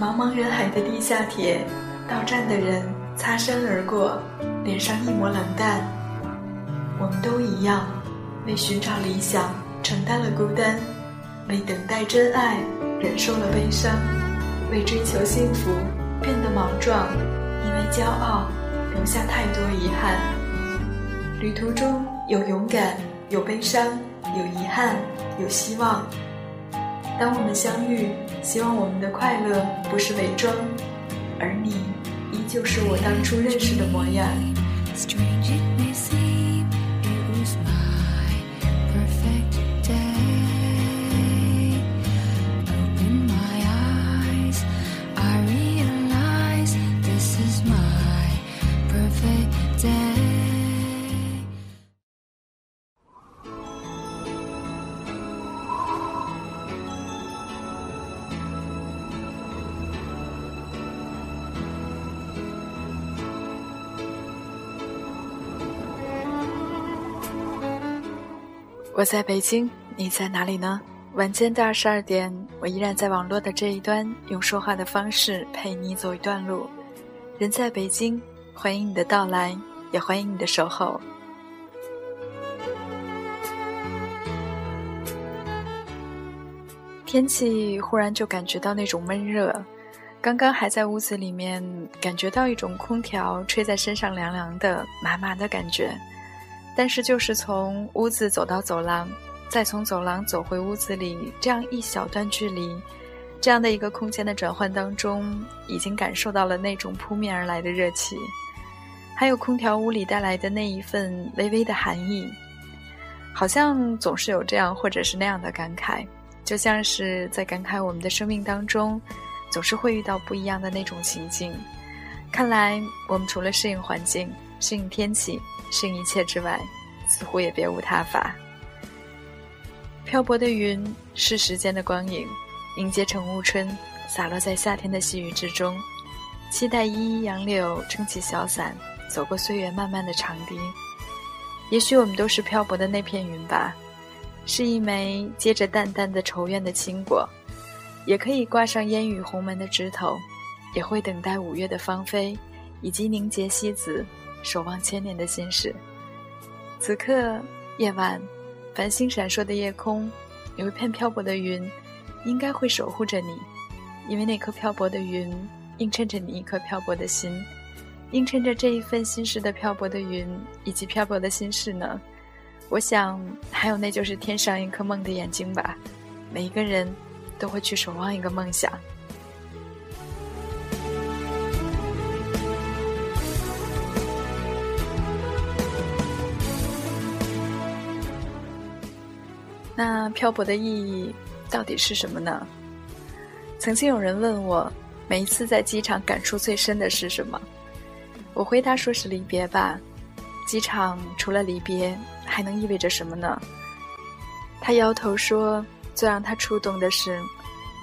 茫茫人海的地下铁，到站的人擦身而过，脸上一抹冷淡。我们都一样，为寻找理想承担了孤单，为等待真爱忍受了悲伤，为追求幸福变得莽撞，因为骄傲留下太多遗憾。旅途中有勇敢，有悲伤，有遗憾，有希望。当我们相遇，希望我们的快乐不是伪装，而你依旧是我当初认识的模样 strange it messy。我在北京，你在哪里呢？晚间的二十二点，我依然在网络的这一端，用说话的方式陪你走一段路。人在北京，欢迎你的到来，也欢迎你的守候。天气忽然就感觉到那种闷热，刚刚还在屋子里面，感觉到一种空调吹在身上凉凉的、麻麻的感觉。但是，就是从屋子走到走廊，再从走廊走回屋子里，这样一小段距离，这样的一个空间的转换当中，已经感受到了那种扑面而来的热气，还有空调屋里带来的那一份微微的寒意，好像总是有这样或者是那样的感慨，就像是在感慨我们的生命当中，总是会遇到不一样的那种情境。看来，我们除了适应环境、适应天气。适应一切之外，似乎也别无他法。漂泊的云是时间的光影，迎接成雾春，洒落在夏天的细雨之中。期待依依杨柳撑起小伞，走过岁月漫漫的长堤。也许我们都是漂泊的那片云吧，是一枚结着淡淡的愁怨的青果，也可以挂上烟雨鸿门的枝头，也会等待五月的芳菲，以及凝结西子。守望千年的心事。此刻夜晚，繁星闪烁的夜空，有一片漂泊的云，应该会守护着你，因为那颗漂泊的云映衬着你一颗漂泊的心，映衬着这一份心事的漂泊的云以及漂泊的心事呢。我想，还有那就是天上一颗梦的眼睛吧。每一个人都会去守望一个梦想。那漂泊的意义到底是什么呢？曾经有人问我，每一次在机场感触最深的是什么？我回答说是离别吧。机场除了离别，还能意味着什么呢？他摇头说，最让他触动的是，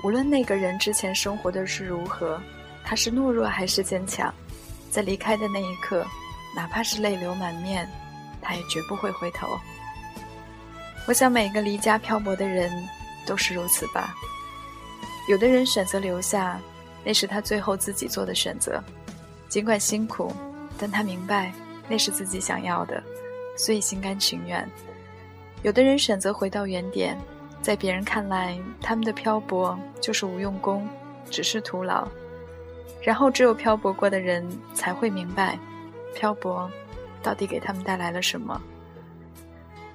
无论那个人之前生活的是如何，他是懦弱还是坚强，在离开的那一刻，哪怕是泪流满面，他也绝不会回头。我想每个离家漂泊的人都是如此吧。有的人选择留下，那是他最后自己做的选择，尽管辛苦，但他明白那是自己想要的，所以心甘情愿。有的人选择回到原点，在别人看来，他们的漂泊就是无用功，只是徒劳。然后只有漂泊过的人才会明白，漂泊到底给他们带来了什么。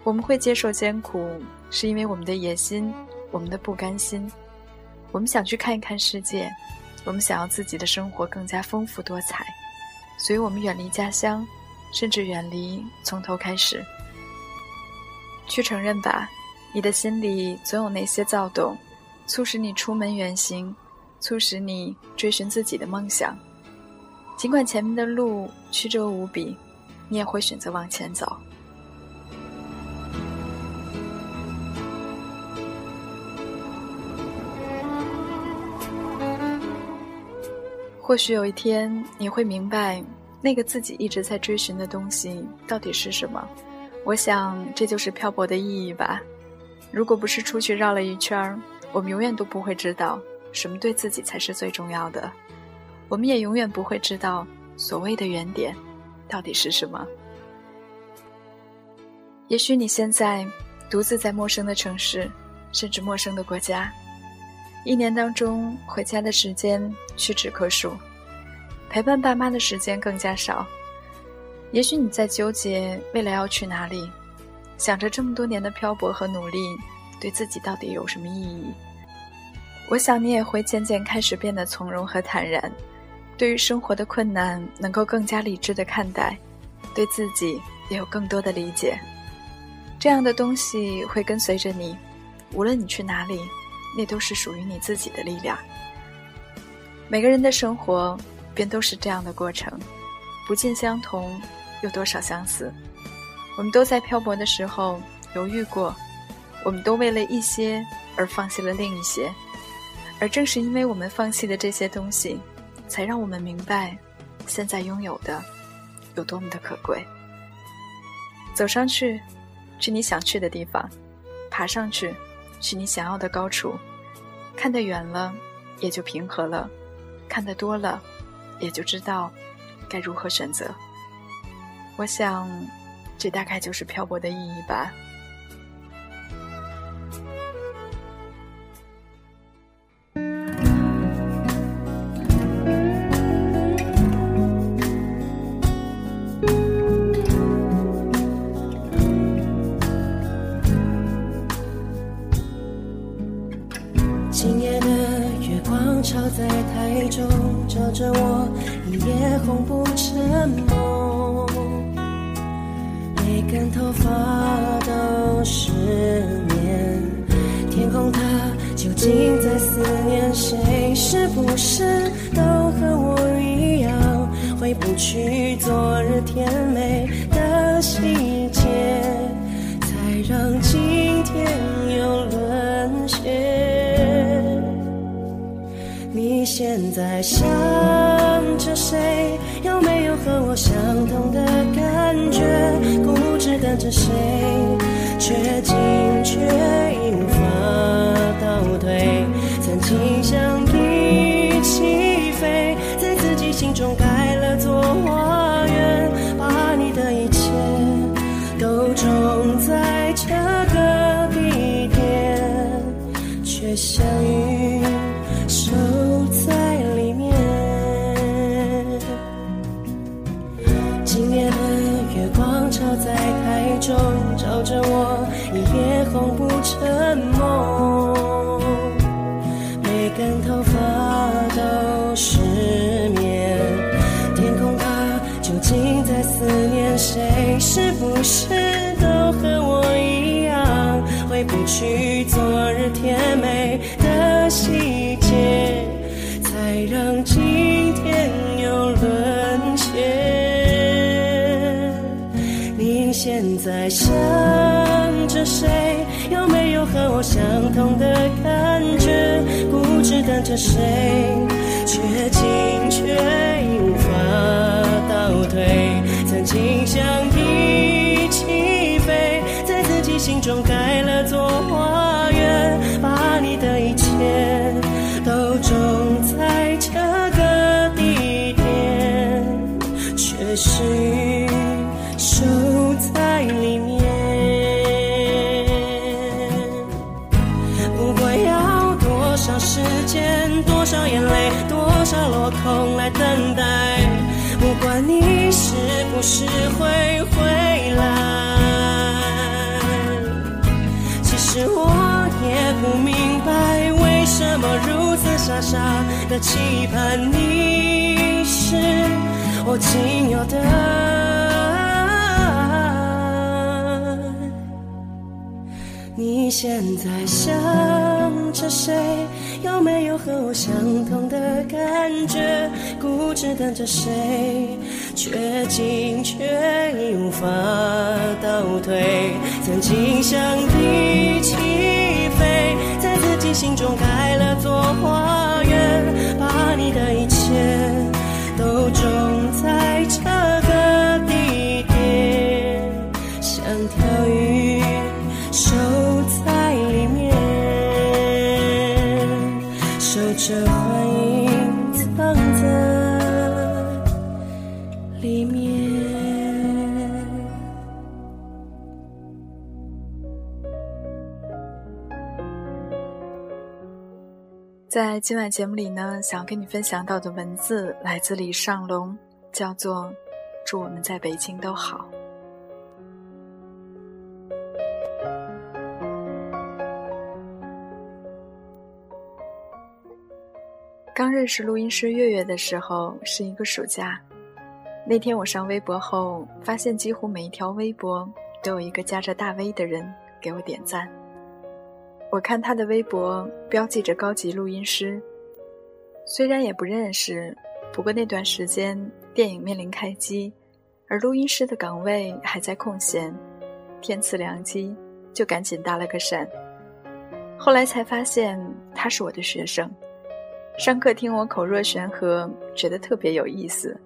我们会接受艰苦，是因为我们的野心，我们的不甘心。我们想去看一看世界，我们想要自己的生活更加丰富多彩，所以我们远离家乡，甚至远离从头开始。去承认吧，你的心里总有那些躁动，促使你出门远行，促使你追寻自己的梦想。尽管前面的路曲折无比，你也会选择往前走。或许有一天你会明白，那个自己一直在追寻的东西到底是什么。我想这就是漂泊的意义吧。如果不是出去绕了一圈，我们永远都不会知道，什么对自己才是最重要的。我们也永远不会知道所谓的原点到底是什么。也许你现在独自在陌生的城市，甚至陌生的国家，一年当中回家的时间屈指可数，陪伴爸妈的时间更加少。也许你在纠结未来要去哪里，想着这么多年的漂泊和努力对自己到底有什么意义。我想你也会渐渐开始变得从容和坦然，对于生活的困难能够更加理智的看待，对自己也有更多的理解。这样的东西会跟随着你，无论你去哪里，那都是属于你自己的力量。每个人的生活便都是这样的过程，不尽相同，又多少相似。我们都在漂泊的时候犹豫过，我们都为了一些而放弃了另一些，而正是因为我们放弃的这些东西，才让我们明白，现在拥有的有多么的可贵。走上去。去你想去的地方，爬上去，去你想要的高处。看得远了，也就平和了；看得多了，也就知道该如何选择。我想，这大概就是漂泊的意义吧。却进却无法倒退。曾经想一起飞，在自己心中盖了座花园，把你的一切都种在这个地点，却相遇。是都和我一样，回不去昨日甜美的细节，才让今天又沦陷。你现在想着谁，有没有和我相同的感觉？固执等着谁，却进却无法倒退。曾经想依，中盖了座花园，把你的一切都种在这个地点，却是。守在里面，不管要多少时间，多少眼泪，多少落空来等待，不管你是不是会回来。不明白，为什么如此傻傻的期盼，你是我仅有的。你现在想着谁？有没有和我相同的感觉？固执等着谁？却进却无法倒退。曾经想一起飞，在自己心中开了座花园，把你的一切都种在这个地点，像条鱼。守在里面，守着在今晚节目里呢，想要跟你分享到的文字来自李尚龙，叫做“祝我们在北京都好”。刚认识录音师月月的时候是一个暑假，那天我上微博后，发现几乎每一条微博都有一个夹着大 V 的人给我点赞。我看他的微博标记着高级录音师，虽然也不认识，不过那段时间电影面临开机，而录音师的岗位还在空闲，天赐良机，就赶紧搭了个讪。后来才发现他是我的学生，上课听我口若悬河，觉得特别有意思，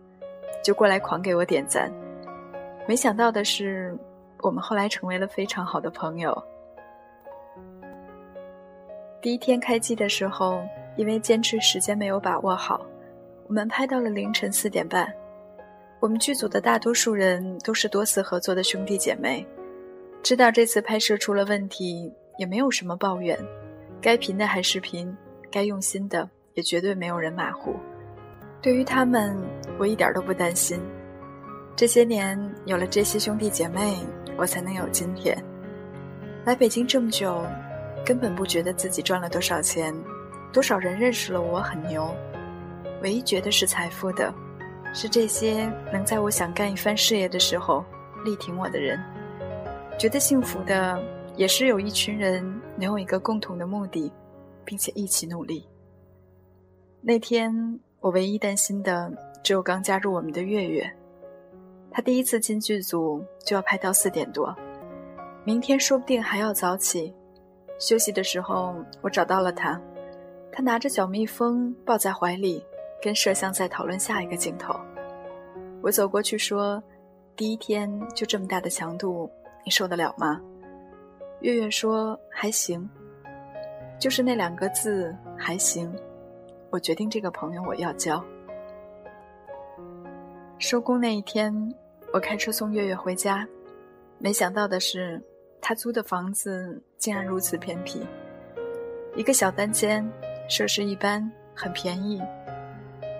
就过来狂给我点赞。没想到的是，我们后来成为了非常好的朋友。第一天开机的时候，因为坚持时间没有把握好，我们拍到了凌晨四点半。我们剧组的大多数人都是多次合作的兄弟姐妹，知道这次拍摄出了问题，也没有什么抱怨。该频的还是频，该用心的也绝对没有人马虎。对于他们，我一点都不担心。这些年有了这些兄弟姐妹，我才能有今天。来北京这么久。根本不觉得自己赚了多少钱，多少人认识了我很牛。唯一觉得是财富的，是这些能在我想干一番事业的时候力挺我的人。觉得幸福的，也是有一群人能有一个共同的目的，并且一起努力。那天我唯一担心的只有刚加入我们的月月，他第一次进剧组就要拍到四点多，明天说不定还要早起。休息的时候，我找到了他，他拿着小蜜蜂抱在怀里，跟摄像在讨论下一个镜头。我走过去说：“第一天就这么大的强度，你受得了吗？”月月说：“还行。”就是那两个字“还行”，我决定这个朋友我要交。收工那一天，我开车送月月回家，没想到的是。他租的房子竟然如此偏僻，一个小单间，设施一般，很便宜，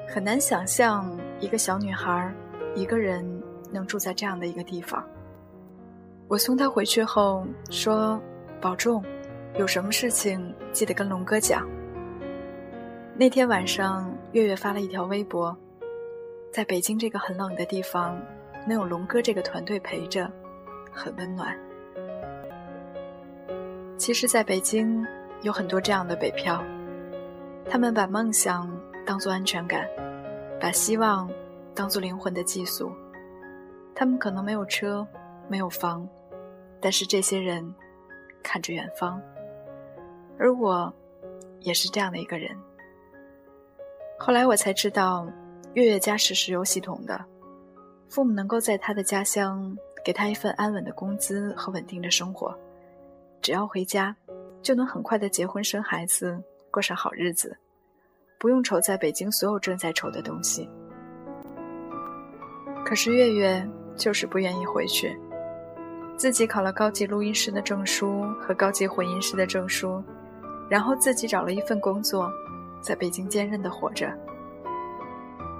很难想象一个小女孩一个人能住在这样的一个地方。我送她回去后说：“保重，有什么事情记得跟龙哥讲。”那天晚上，月月发了一条微博，在北京这个很冷的地方，能有龙哥这个团队陪着，很温暖。其实，在北京有很多这样的北漂，他们把梦想当做安全感，把希望当做灵魂的寄宿。他们可能没有车，没有房，但是这些人看着远方。而我，也是这样的一个人。后来我才知道，月月家是石油系统的，父母能够在他的家乡给他一份安稳的工资和稳定的生活。只要回家，就能很快的结婚生孩子，过上好日子，不用愁在北京所有正在愁的东西。可是月月就是不愿意回去，自己考了高级录音师的证书和高级混音师的证书，然后自己找了一份工作，在北京坚韧的活着。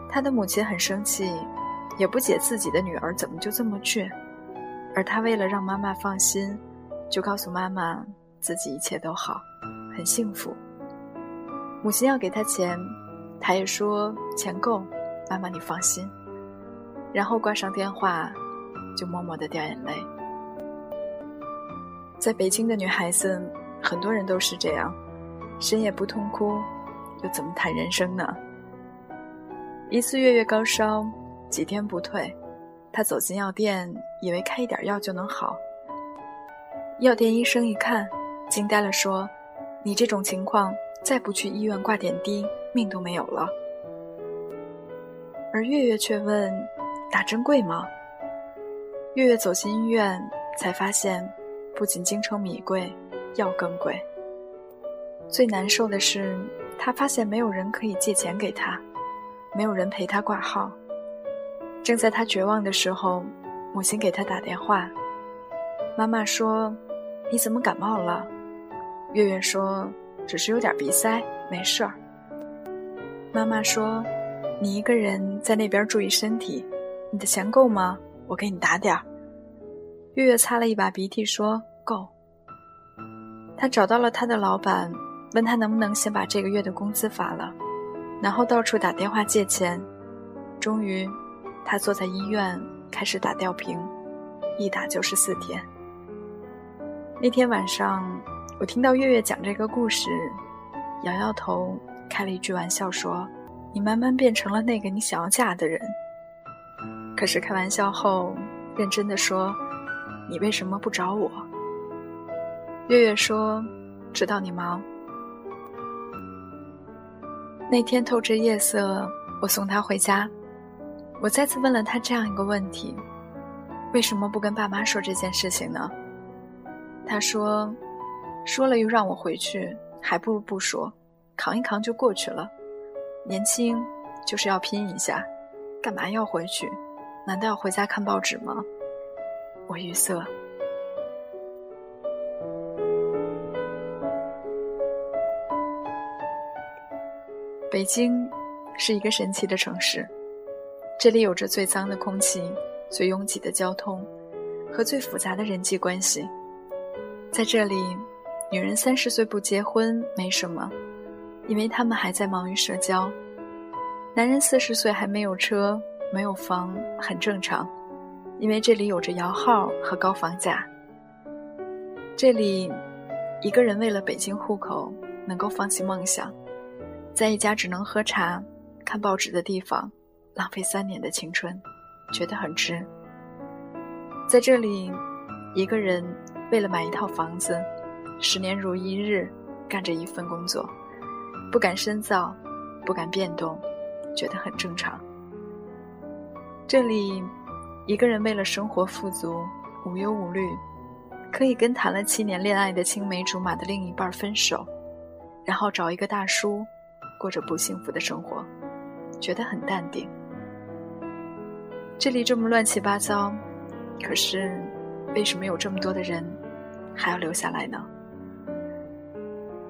他的母亲很生气，也不解自己的女儿怎么就这么倔，而他为了让妈妈放心。就告诉妈妈自己一切都好，很幸福。母亲要给他钱，他也说钱够，妈妈你放心。然后挂上电话，就默默的掉眼泪。在北京的女孩子，很多人都是这样，深夜不痛哭，又怎么谈人生呢？一次月月高烧，几天不退，她走进药店，以为开一点药就能好。药店医生一看，惊呆了，说：“你这种情况，再不去医院挂点滴，命都没有了。”而月月却问：“打针贵吗？”月月走进医院，才发现，不仅京城米贵，药更贵。最难受的是，他发现没有人可以借钱给他，没有人陪他挂号。正在他绝望的时候，母亲给他打电话。妈妈说：“你怎么感冒了？”月月说：“只是有点鼻塞，没事儿。”妈妈说：“你一个人在那边注意身体，你的钱够吗？我给你打点儿。”月月擦了一把鼻涕说：“够。”他找到了他的老板，问他能不能先把这个月的工资发了，然后到处打电话借钱，终于。他坐在医院开始打吊瓶，一打就是四天。那天晚上，我听到月月讲这个故事，摇摇头，开了一句玩笑说：“你慢慢变成了那个你想要嫁的人。”可是开玩笑后，认真的说：“你为什么不找我？”月月说：“知道你忙。”那天透着夜色，我送他回家。我再次问了他这样一个问题：为什么不跟爸妈说这件事情呢？他说：“说了又让我回去，还不如不说，扛一扛就过去了。年轻就是要拼一下，干嘛要回去？难道要回家看报纸吗？”我语塞。北京是一个神奇的城市。这里有着最脏的空气、最拥挤的交通和最复杂的人际关系。在这里，女人三十岁不结婚没什么，因为他们还在忙于社交；男人四十岁还没有车、没有房，很正常，因为这里有着摇号和高房价。这里，一个人为了北京户口能够放弃梦想，在一家只能喝茶、看报纸的地方。浪费三年的青春，觉得很值。在这里，一个人为了买一套房子，十年如一日干着一份工作，不敢深造，不敢变动，觉得很正常。这里，一个人为了生活富足、无忧无虑，可以跟谈了七年恋爱的青梅竹马的另一半分手，然后找一个大叔，过着不幸福的生活，觉得很淡定。这里这么乱七八糟，可是为什么有这么多的人还要留下来呢？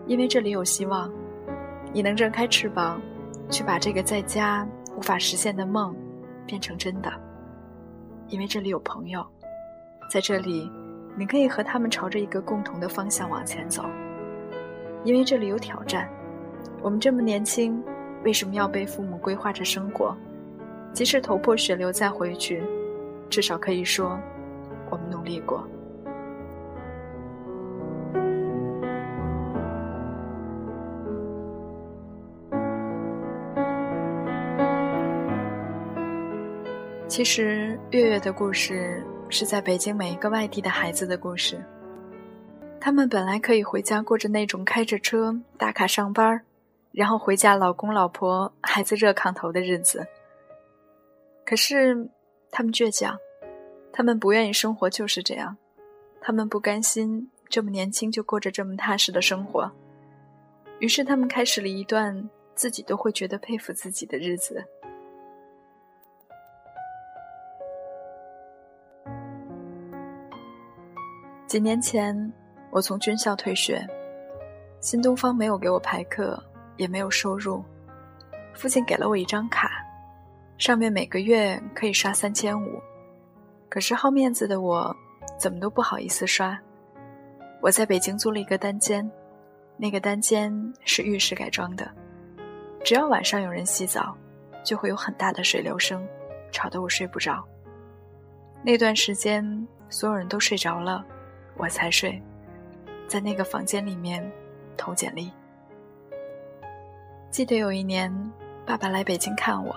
因为这里有希望，你能张开翅膀，去把这个在家无法实现的梦变成真的。因为这里有朋友，在这里你可以和他们朝着一个共同的方向往前走。因为这里有挑战，我们这么年轻，为什么要被父母规划着生活？即使头破血流再回去，至少可以说，我们努力过。其实，月月的故事是在北京每一个外地的孩子的故事。他们本来可以回家过着那种开着车打卡上班，然后回家老公老婆孩子热炕头的日子。可是，他们倔强，他们不愿意生活就是这样，他们不甘心这么年轻就过着这么踏实的生活，于是他们开始了一段自己都会觉得佩服自己的日子。几年前，我从军校退学，新东方没有给我排课，也没有收入，父亲给了我一张卡。上面每个月可以刷三千五，可是好面子的我，怎么都不好意思刷。我在北京租了一个单间，那个单间是浴室改装的，只要晚上有人洗澡，就会有很大的水流声，吵得我睡不着。那段时间，所有人都睡着了，我才睡，在那个房间里面投简历。记得有一年，爸爸来北京看我。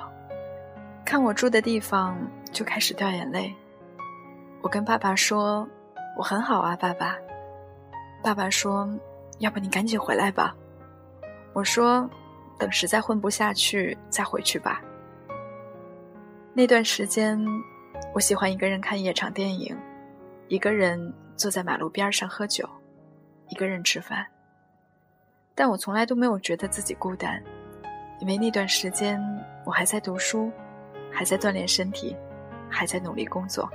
看我住的地方，就开始掉眼泪。我跟爸爸说：“我很好啊，爸爸。”爸爸说：“要不你赶紧回来吧。”我说：“等实在混不下去再回去吧。”那段时间，我喜欢一个人看夜场电影，一个人坐在马路边上喝酒，一个人吃饭。但我从来都没有觉得自己孤单，因为那段时间我还在读书，还在锻炼身体，还在努力工作。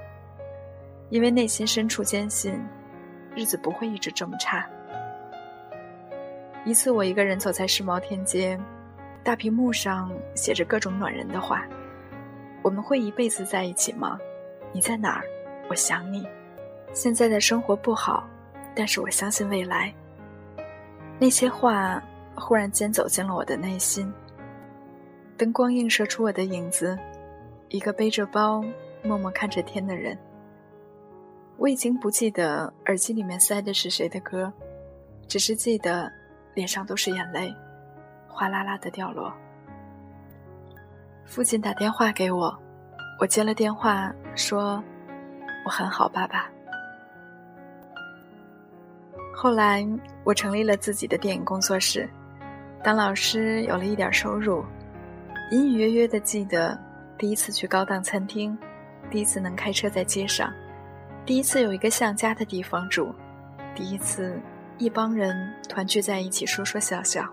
因为内心深处坚信，日子不会一直这么差。一次，我一个人走在世贸天阶，大屏幕上写着各种暖人的话：“我们会一辈子在一起吗？你在哪儿？我想你。现在的生活不好，但是我相信未来。”那些话忽然间走进了我的内心。灯光映射出我的影子，一个背着包、默默看着天的人。我已经不记得耳机里面塞的是谁的歌，只是记得脸上都是眼泪，哗啦啦的掉落。父亲打电话给我，我接了电话，说：“我很好，爸爸。”后来我成立了自己的电影工作室，当老师有了一点收入，隐隐约约的记得第一次去高档餐厅，第一次能开车在街上。第一次有一个像家的地方住，第一次一帮人团聚在一起说说笑笑。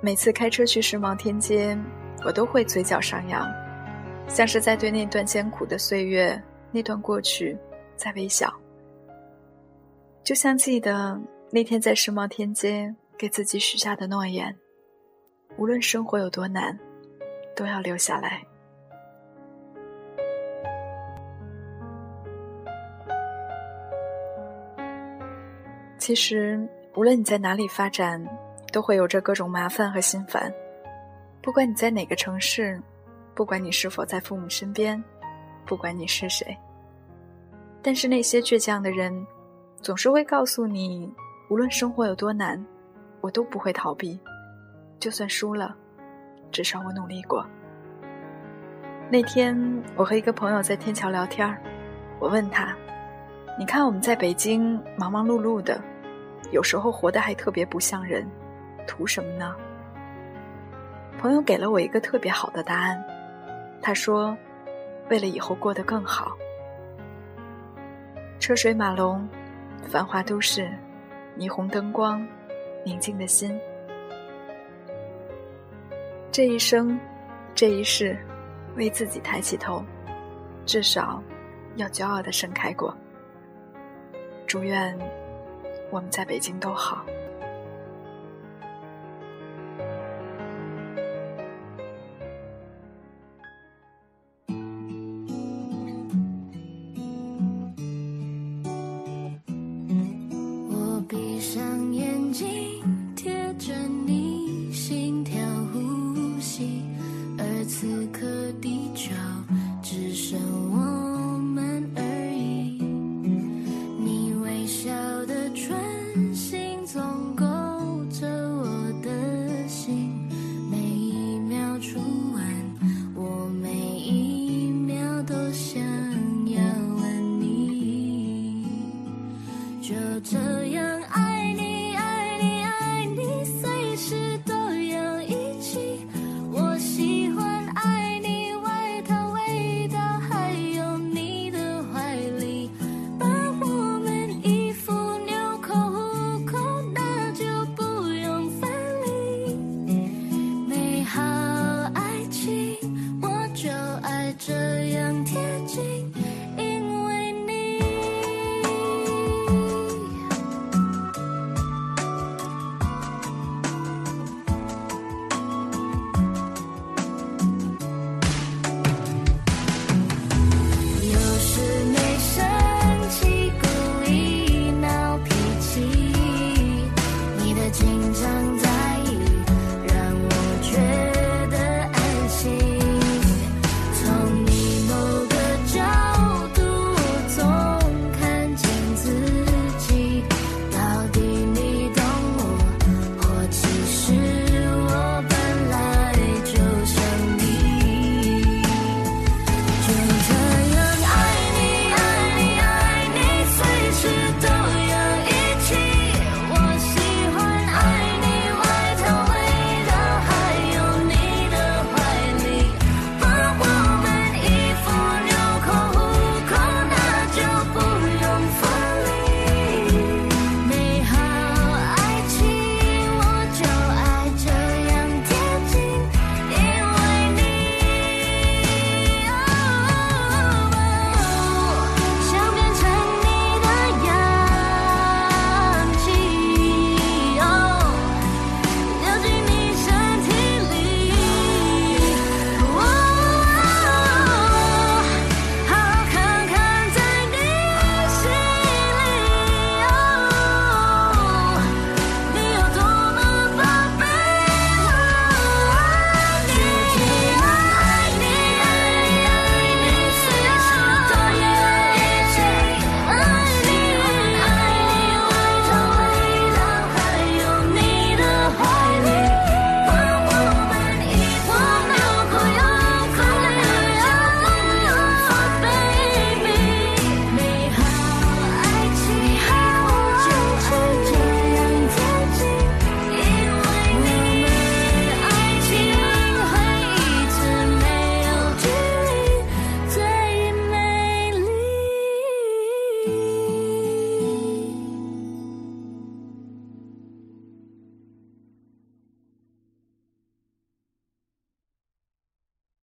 每次开车去世贸天阶，我都会嘴角上扬，像是在对那段艰苦的岁月、那段过去在微笑。就像记得那天在世贸天阶给自己许下的诺言，无论生活有多难，都要留下来。其实，无论你在哪里发展，都会有着各种麻烦和心烦。不管你在哪个城市，不管你是否在父母身边，不管你是谁，但是那些倔强的人，总是会告诉你，无论生活有多难，我都不会逃避。就算输了，至少我努力过。那天，我和一个朋友在天桥聊天我问他：“你看我们在北京忙忙碌碌的。”有时候活得还特别不像人，图什么呢？朋友给了我一个特别好的答案，他说：“为了以后过得更好。”车水马龙，繁华都市，霓虹灯光，宁静的心。这一生，这一世，为自己抬起头，至少要骄傲的盛开过。祝愿。我们在北京都好。此刻